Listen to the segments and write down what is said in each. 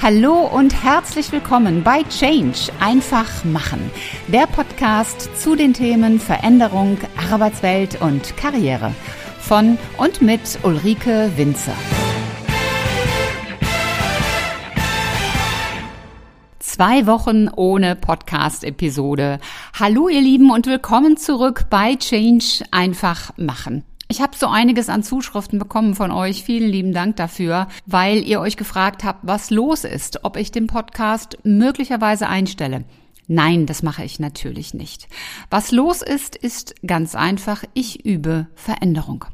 Hallo und herzlich willkommen bei Change einfach machen, der Podcast zu den Themen Veränderung, Arbeitswelt und Karriere von und mit Ulrike Winzer. Zwei Wochen ohne Podcast-Episode. Hallo ihr Lieben und willkommen zurück bei Change einfach machen. Ich habe so einiges an Zuschriften bekommen von euch. Vielen lieben Dank dafür, weil ihr euch gefragt habt, was los ist, ob ich den Podcast möglicherweise einstelle. Nein, das mache ich natürlich nicht. Was los ist, ist ganz einfach, ich übe Veränderung.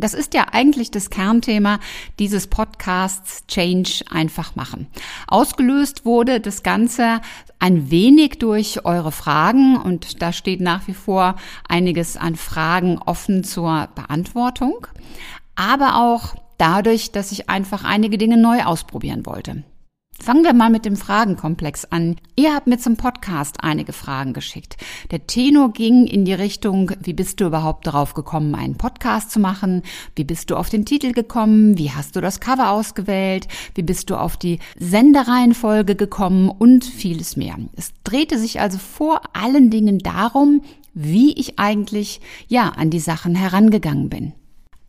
Das ist ja eigentlich das Kernthema dieses Podcasts Change einfach machen. Ausgelöst wurde das Ganze ein wenig durch eure Fragen und da steht nach wie vor einiges an Fragen offen zur Beantwortung, aber auch dadurch, dass ich einfach einige Dinge neu ausprobieren wollte. Fangen wir mal mit dem Fragenkomplex an. Ihr habt mir zum Podcast einige Fragen geschickt. Der Tenor ging in die Richtung, wie bist du überhaupt darauf gekommen, einen Podcast zu machen? Wie bist du auf den Titel gekommen? Wie hast du das Cover ausgewählt? Wie bist du auf die Sendereihenfolge gekommen? Und vieles mehr. Es drehte sich also vor allen Dingen darum, wie ich eigentlich, ja, an die Sachen herangegangen bin.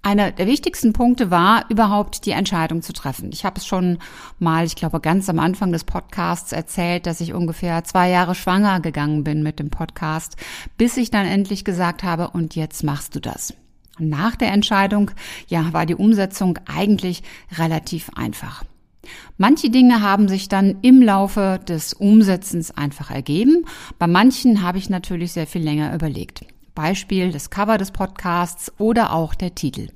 Einer der wichtigsten Punkte war überhaupt die Entscheidung zu treffen. Ich habe es schon mal, ich glaube, ganz am Anfang des Podcasts erzählt, dass ich ungefähr zwei Jahre schwanger gegangen bin mit dem Podcast, bis ich dann endlich gesagt habe, und jetzt machst du das. nach der Entscheidung, ja, war die Umsetzung eigentlich relativ einfach. Manche Dinge haben sich dann im Laufe des Umsetzens einfach ergeben. Bei manchen habe ich natürlich sehr viel länger überlegt. Beispiel das Cover des Podcasts oder auch der Titel.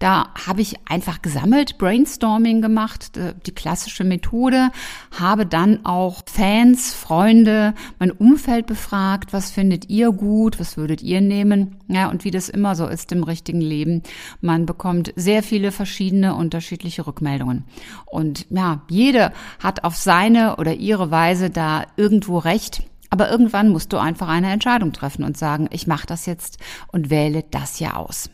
Da habe ich einfach gesammelt, Brainstorming gemacht, die klassische Methode, habe dann auch Fans, Freunde, mein Umfeld befragt, was findet ihr gut, was würdet ihr nehmen? Ja, und wie das immer so ist im richtigen Leben, man bekommt sehr viele verschiedene, unterschiedliche Rückmeldungen. Und ja, jede hat auf seine oder ihre Weise da irgendwo recht. Aber irgendwann musst du einfach eine Entscheidung treffen und sagen, ich mache das jetzt und wähle das ja aus.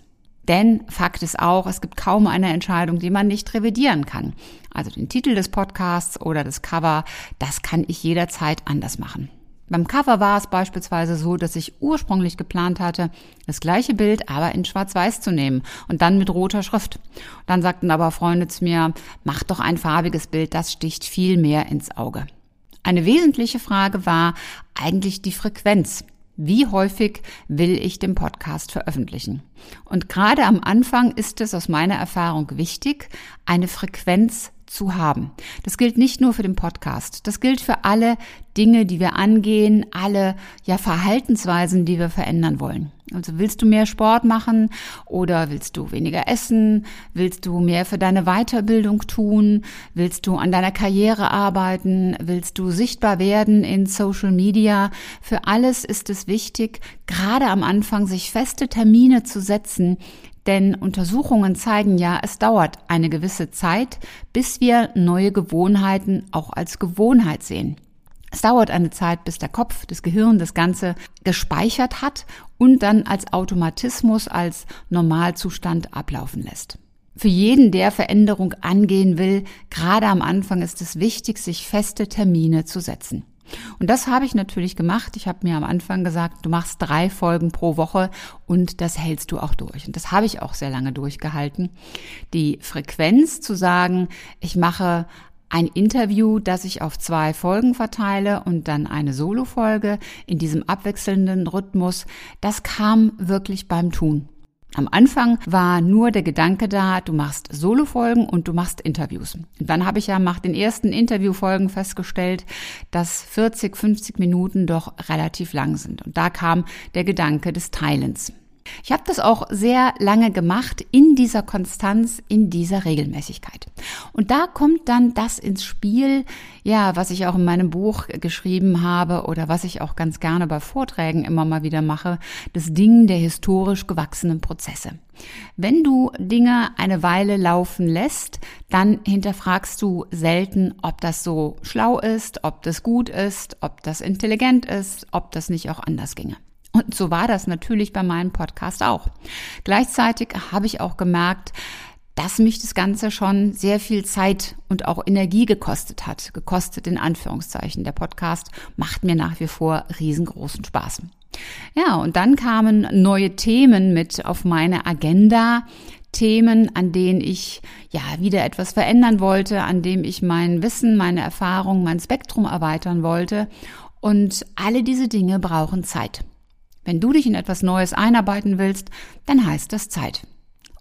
Denn Fakt ist auch, es gibt kaum eine Entscheidung, die man nicht revidieren kann. Also den Titel des Podcasts oder das Cover, das kann ich jederzeit anders machen. Beim Cover war es beispielsweise so, dass ich ursprünglich geplant hatte, das gleiche Bild aber in Schwarz-Weiß zu nehmen und dann mit roter Schrift. Dann sagten aber Freunde zu mir, mach doch ein farbiges Bild, das sticht viel mehr ins Auge. Eine wesentliche Frage war eigentlich die Frequenz. Wie häufig will ich den Podcast veröffentlichen? Und gerade am Anfang ist es aus meiner Erfahrung wichtig, eine Frequenz zu haben. Das gilt nicht nur für den Podcast. Das gilt für alle Dinge, die wir angehen, alle ja Verhaltensweisen, die wir verändern wollen. Also willst du mehr Sport machen oder willst du weniger essen? Willst du mehr für deine Weiterbildung tun? Willst du an deiner Karriere arbeiten? Willst du sichtbar werden in Social Media? Für alles ist es wichtig, gerade am Anfang sich feste Termine zu setzen, denn Untersuchungen zeigen ja, es dauert eine gewisse Zeit, bis wir neue Gewohnheiten auch als Gewohnheit sehen. Es dauert eine Zeit, bis der Kopf, das Gehirn das Ganze gespeichert hat und dann als Automatismus, als Normalzustand ablaufen lässt. Für jeden, der Veränderung angehen will, gerade am Anfang ist es wichtig, sich feste Termine zu setzen. Und das habe ich natürlich gemacht. Ich habe mir am Anfang gesagt, du machst drei Folgen pro Woche und das hältst du auch durch. Und das habe ich auch sehr lange durchgehalten. Die Frequenz zu sagen, ich mache ein Interview, das ich auf zwei Folgen verteile und dann eine Solo-Folge in diesem abwechselnden Rhythmus, das kam wirklich beim Tun. Am Anfang war nur der Gedanke da, du machst Solofolgen und du machst Interviews. Und dann habe ich ja nach den ersten Interviewfolgen festgestellt, dass 40, 50 Minuten doch relativ lang sind. Und da kam der Gedanke des Teilens. Ich habe das auch sehr lange gemacht in dieser Konstanz, in dieser Regelmäßigkeit. Und da kommt dann das ins Spiel, ja, was ich auch in meinem Buch geschrieben habe oder was ich auch ganz gerne bei Vorträgen immer mal wieder mache, das Ding der historisch gewachsenen Prozesse. Wenn du Dinge eine Weile laufen lässt, dann hinterfragst du selten, ob das so schlau ist, ob das gut ist, ob das intelligent ist, ob das nicht auch anders ginge. Und so war das natürlich bei meinem Podcast auch. Gleichzeitig habe ich auch gemerkt, dass mich das Ganze schon sehr viel Zeit und auch Energie gekostet hat. Gekostet in Anführungszeichen. Der Podcast macht mir nach wie vor riesengroßen Spaß. Ja, und dann kamen neue Themen mit auf meine Agenda. Themen, an denen ich ja wieder etwas verändern wollte, an dem ich mein Wissen, meine Erfahrung, mein Spektrum erweitern wollte. Und alle diese Dinge brauchen Zeit. Wenn du dich in etwas Neues einarbeiten willst, dann heißt das Zeit.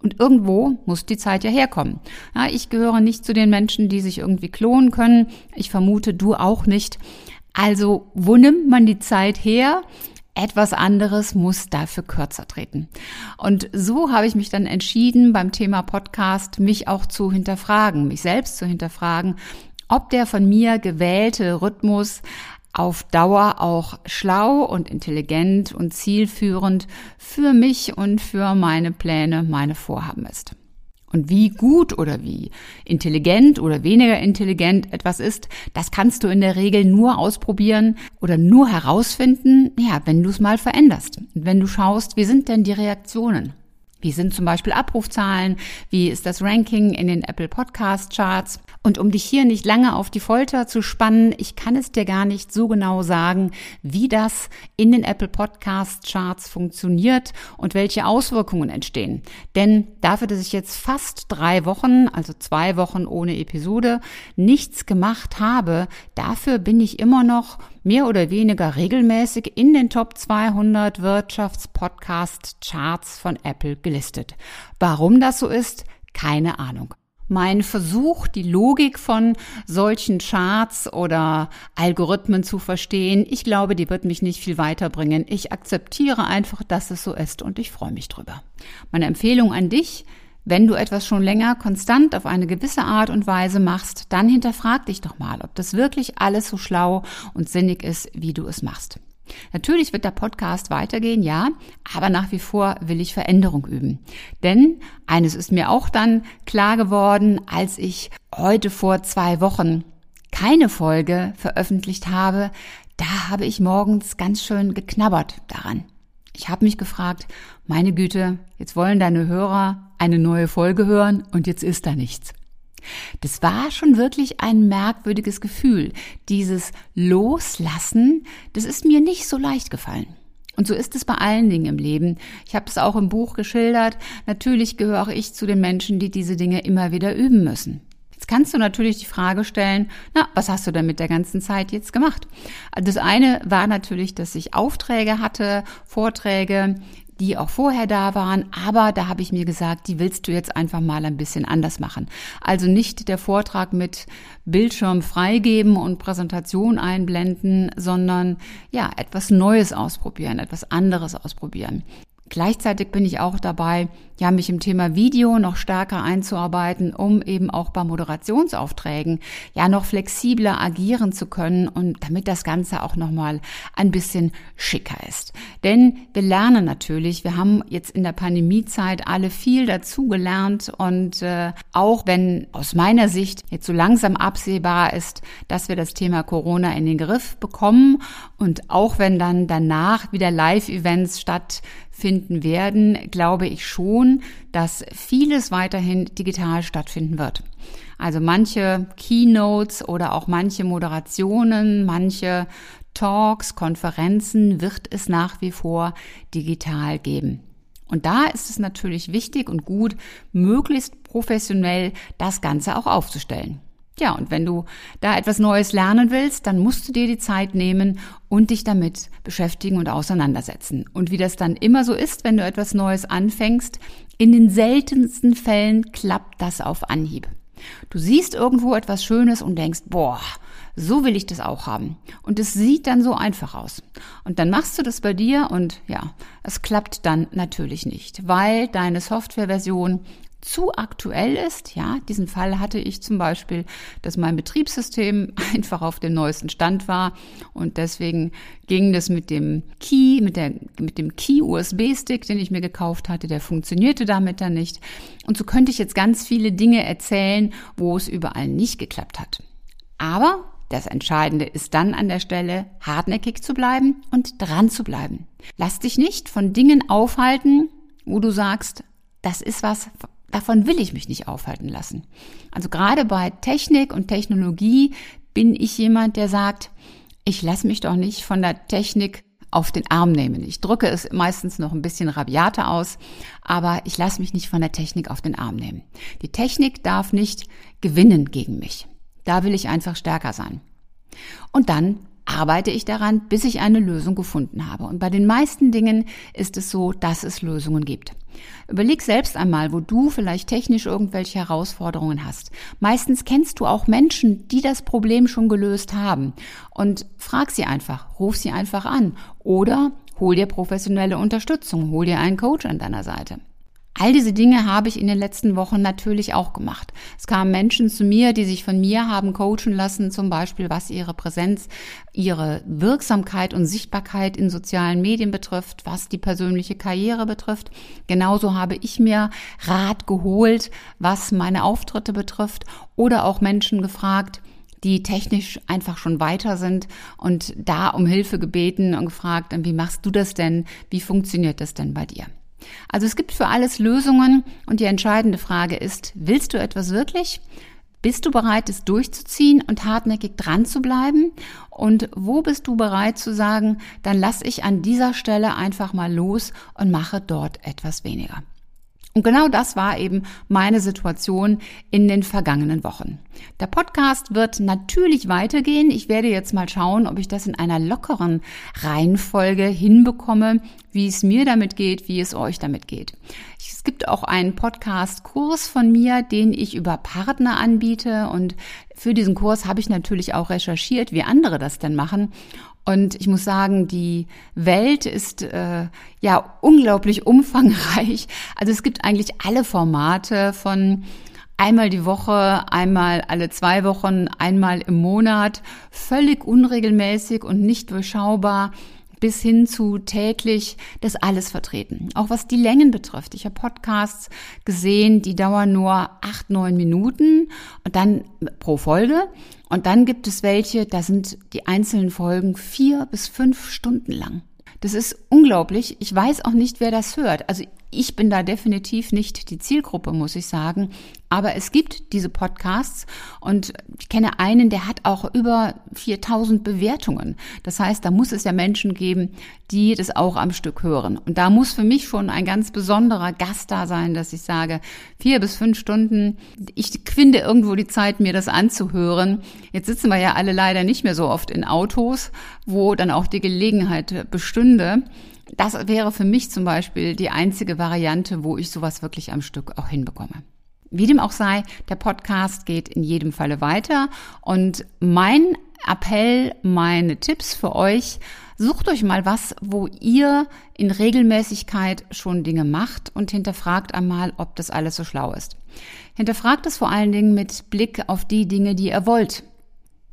Und irgendwo muss die Zeit ja herkommen. Ja, ich gehöre nicht zu den Menschen, die sich irgendwie klonen können. Ich vermute, du auch nicht. Also, wo nimmt man die Zeit her? Etwas anderes muss dafür kürzer treten. Und so habe ich mich dann entschieden, beim Thema Podcast mich auch zu hinterfragen, mich selbst zu hinterfragen, ob der von mir gewählte Rhythmus auf Dauer auch schlau und intelligent und zielführend für mich und für meine Pläne, meine Vorhaben ist. Und wie gut oder wie intelligent oder weniger intelligent etwas ist, das kannst du in der Regel nur ausprobieren oder nur herausfinden, ja, wenn du es mal veränderst. Und wenn du schaust, wie sind denn die Reaktionen? Wie sind zum Beispiel Abrufzahlen? Wie ist das Ranking in den Apple Podcast Charts? Und um dich hier nicht lange auf die Folter zu spannen, ich kann es dir gar nicht so genau sagen, wie das in den Apple Podcast Charts funktioniert und welche Auswirkungen entstehen. Denn dafür, dass ich jetzt fast drei Wochen, also zwei Wochen ohne Episode, nichts gemacht habe, dafür bin ich immer noch mehr oder weniger regelmäßig in den Top 200 Wirtschaftspodcast-Charts von Apple gelistet. Warum das so ist, keine Ahnung. Mein Versuch, die Logik von solchen Charts oder Algorithmen zu verstehen, ich glaube, die wird mich nicht viel weiterbringen. Ich akzeptiere einfach, dass es so ist und ich freue mich drüber. Meine Empfehlung an dich, wenn du etwas schon länger konstant auf eine gewisse Art und Weise machst, dann hinterfrag dich doch mal, ob das wirklich alles so schlau und sinnig ist, wie du es machst. Natürlich wird der Podcast weitergehen, ja, aber nach wie vor will ich Veränderung üben. Denn eines ist mir auch dann klar geworden, als ich heute vor zwei Wochen keine Folge veröffentlicht habe, da habe ich morgens ganz schön geknabbert daran. Ich habe mich gefragt, meine Güte, jetzt wollen deine Hörer eine neue Folge hören und jetzt ist da nichts. Das war schon wirklich ein merkwürdiges Gefühl. Dieses Loslassen, das ist mir nicht so leicht gefallen. Und so ist es bei allen Dingen im Leben. Ich habe es auch im Buch geschildert. Natürlich gehöre ich zu den Menschen, die diese Dinge immer wieder üben müssen. Jetzt kannst du natürlich die Frage stellen, na, was hast du denn mit der ganzen Zeit jetzt gemacht? Das eine war natürlich, dass ich Aufträge hatte, Vorträge, die auch vorher da waren, aber da habe ich mir gesagt, die willst du jetzt einfach mal ein bisschen anders machen. Also nicht der Vortrag mit Bildschirm freigeben und Präsentation einblenden, sondern ja, etwas Neues ausprobieren, etwas anderes ausprobieren. Gleichzeitig bin ich auch dabei, ja, mich im Thema Video noch stärker einzuarbeiten, um eben auch bei Moderationsaufträgen ja noch flexibler agieren zu können und damit das Ganze auch nochmal ein bisschen schicker ist. Denn wir lernen natürlich, wir haben jetzt in der Pandemiezeit alle viel dazu gelernt und äh, auch wenn aus meiner Sicht jetzt so langsam absehbar ist, dass wir das Thema Corona in den Griff bekommen und auch wenn dann danach wieder Live-Events statt finden werden, glaube ich schon, dass vieles weiterhin digital stattfinden wird. Also manche Keynotes oder auch manche Moderationen, manche Talks, Konferenzen wird es nach wie vor digital geben. Und da ist es natürlich wichtig und gut, möglichst professionell das Ganze auch aufzustellen. Ja, und wenn du da etwas Neues lernen willst, dann musst du dir die Zeit nehmen und dich damit beschäftigen und auseinandersetzen. Und wie das dann immer so ist, wenn du etwas Neues anfängst, in den seltensten Fällen klappt das auf Anhieb. Du siehst irgendwo etwas Schönes und denkst, boah, so will ich das auch haben. Und es sieht dann so einfach aus. Und dann machst du das bei dir und ja, es klappt dann natürlich nicht, weil deine Softwareversion zu aktuell ist. Ja, diesen Fall hatte ich zum Beispiel, dass mein Betriebssystem einfach auf dem neuesten Stand war und deswegen ging das mit dem Key, mit der, mit dem Key USB Stick, den ich mir gekauft hatte, der funktionierte damit dann nicht. Und so könnte ich jetzt ganz viele Dinge erzählen, wo es überall nicht geklappt hat. Aber das Entscheidende ist dann an der Stelle, hartnäckig zu bleiben und dran zu bleiben. Lass dich nicht von Dingen aufhalten, wo du sagst, das ist was, davon will ich mich nicht aufhalten lassen. Also gerade bei Technik und Technologie bin ich jemand, der sagt, ich lasse mich doch nicht von der Technik auf den Arm nehmen. Ich drücke es meistens noch ein bisschen rabiater aus, aber ich lasse mich nicht von der Technik auf den Arm nehmen. Die Technik darf nicht gewinnen gegen mich. Da will ich einfach stärker sein. Und dann arbeite ich daran, bis ich eine Lösung gefunden habe. Und bei den meisten Dingen ist es so, dass es Lösungen gibt. Überleg selbst einmal, wo du vielleicht technisch irgendwelche Herausforderungen hast. Meistens kennst du auch Menschen, die das Problem schon gelöst haben. Und frag sie einfach, ruf sie einfach an oder hol dir professionelle Unterstützung, hol dir einen Coach an deiner Seite. All diese Dinge habe ich in den letzten Wochen natürlich auch gemacht. Es kamen Menschen zu mir, die sich von mir haben coachen lassen, zum Beispiel was ihre Präsenz, ihre Wirksamkeit und Sichtbarkeit in sozialen Medien betrifft, was die persönliche Karriere betrifft. Genauso habe ich mir Rat geholt, was meine Auftritte betrifft oder auch Menschen gefragt, die technisch einfach schon weiter sind und da um Hilfe gebeten und gefragt, wie machst du das denn? Wie funktioniert das denn bei dir? Also es gibt für alles Lösungen und die entscheidende Frage ist, willst du etwas wirklich? Bist du bereit, es durchzuziehen und hartnäckig dran zu bleiben? Und wo bist du bereit zu sagen, dann lass ich an dieser Stelle einfach mal los und mache dort etwas weniger? Und genau das war eben meine Situation in den vergangenen Wochen. Der Podcast wird natürlich weitergehen. Ich werde jetzt mal schauen, ob ich das in einer lockeren Reihenfolge hinbekomme, wie es mir damit geht, wie es euch damit geht. Es gibt auch einen Podcast-Kurs von mir, den ich über Partner anbiete und für diesen Kurs habe ich natürlich auch recherchiert, wie andere das denn machen. Und ich muss sagen, die Welt ist äh, ja unglaublich umfangreich. Also es gibt eigentlich alle Formate von einmal die Woche, einmal alle zwei Wochen, einmal im Monat, völlig unregelmäßig und nicht durchschaubar bis hin zu täglich das alles vertreten. Auch was die Längen betrifft. Ich habe Podcasts gesehen, die dauern nur acht, neun Minuten und dann pro Folge. Und dann gibt es welche, da sind die einzelnen Folgen vier bis fünf Stunden lang. Das ist unglaublich. Ich weiß auch nicht, wer das hört. Also ich bin da definitiv nicht die Zielgruppe, muss ich sagen. Aber es gibt diese Podcasts und ich kenne einen, der hat auch über 4000 Bewertungen. Das heißt, da muss es ja Menschen geben, die das auch am Stück hören. Und da muss für mich schon ein ganz besonderer Gast da sein, dass ich sage, vier bis fünf Stunden, ich finde irgendwo die Zeit, mir das anzuhören. Jetzt sitzen wir ja alle leider nicht mehr so oft in Autos, wo dann auch die Gelegenheit bestünde. Das wäre für mich zum Beispiel die einzige Variante, wo ich sowas wirklich am Stück auch hinbekomme. Wie dem auch sei, der Podcast geht in jedem Falle weiter und mein Appell, meine Tipps für euch, sucht euch mal was, wo ihr in Regelmäßigkeit schon Dinge macht und hinterfragt einmal, ob das alles so schlau ist. Hinterfragt es vor allen Dingen mit Blick auf die Dinge, die ihr wollt.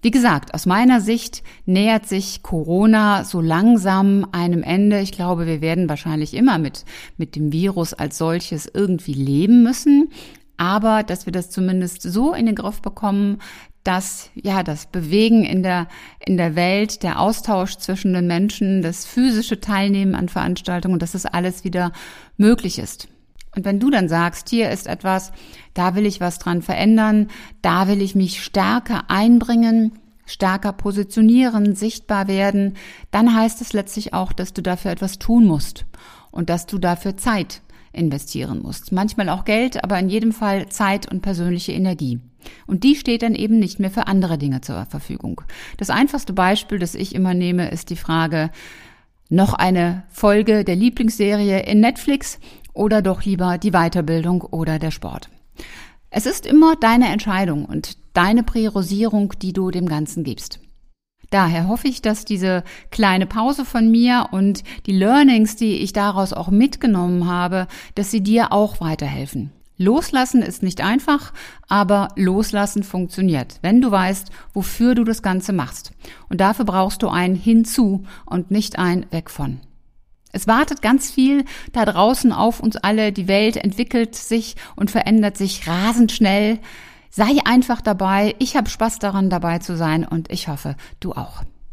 Wie gesagt, aus meiner Sicht nähert sich Corona so langsam einem Ende. Ich glaube, wir werden wahrscheinlich immer mit, mit dem Virus als solches irgendwie leben müssen. Aber dass wir das zumindest so in den Griff bekommen, dass ja das Bewegen in der in der Welt, der Austausch zwischen den Menschen, das physische Teilnehmen an Veranstaltungen, dass das alles wieder möglich ist. Und wenn du dann sagst, hier ist etwas, da will ich was dran verändern, da will ich mich stärker einbringen, stärker positionieren, sichtbar werden, dann heißt es letztlich auch, dass du dafür etwas tun musst und dass du dafür Zeit investieren musst. Manchmal auch Geld, aber in jedem Fall Zeit und persönliche Energie. Und die steht dann eben nicht mehr für andere Dinge zur Verfügung. Das einfachste Beispiel, das ich immer nehme, ist die Frage, noch eine Folge der Lieblingsserie in Netflix oder doch lieber die Weiterbildung oder der Sport. Es ist immer deine Entscheidung und deine Priorisierung, die du dem Ganzen gibst. Daher hoffe ich, dass diese kleine Pause von mir und die Learnings, die ich daraus auch mitgenommen habe, dass sie dir auch weiterhelfen. Loslassen ist nicht einfach, aber loslassen funktioniert, wenn du weißt, wofür du das Ganze machst. Und dafür brauchst du ein Hinzu und nicht ein Weg von. Es wartet ganz viel da draußen auf uns alle. Die Welt entwickelt sich und verändert sich rasend schnell. Sei einfach dabei. Ich habe Spaß daran, dabei zu sein und ich hoffe, du auch.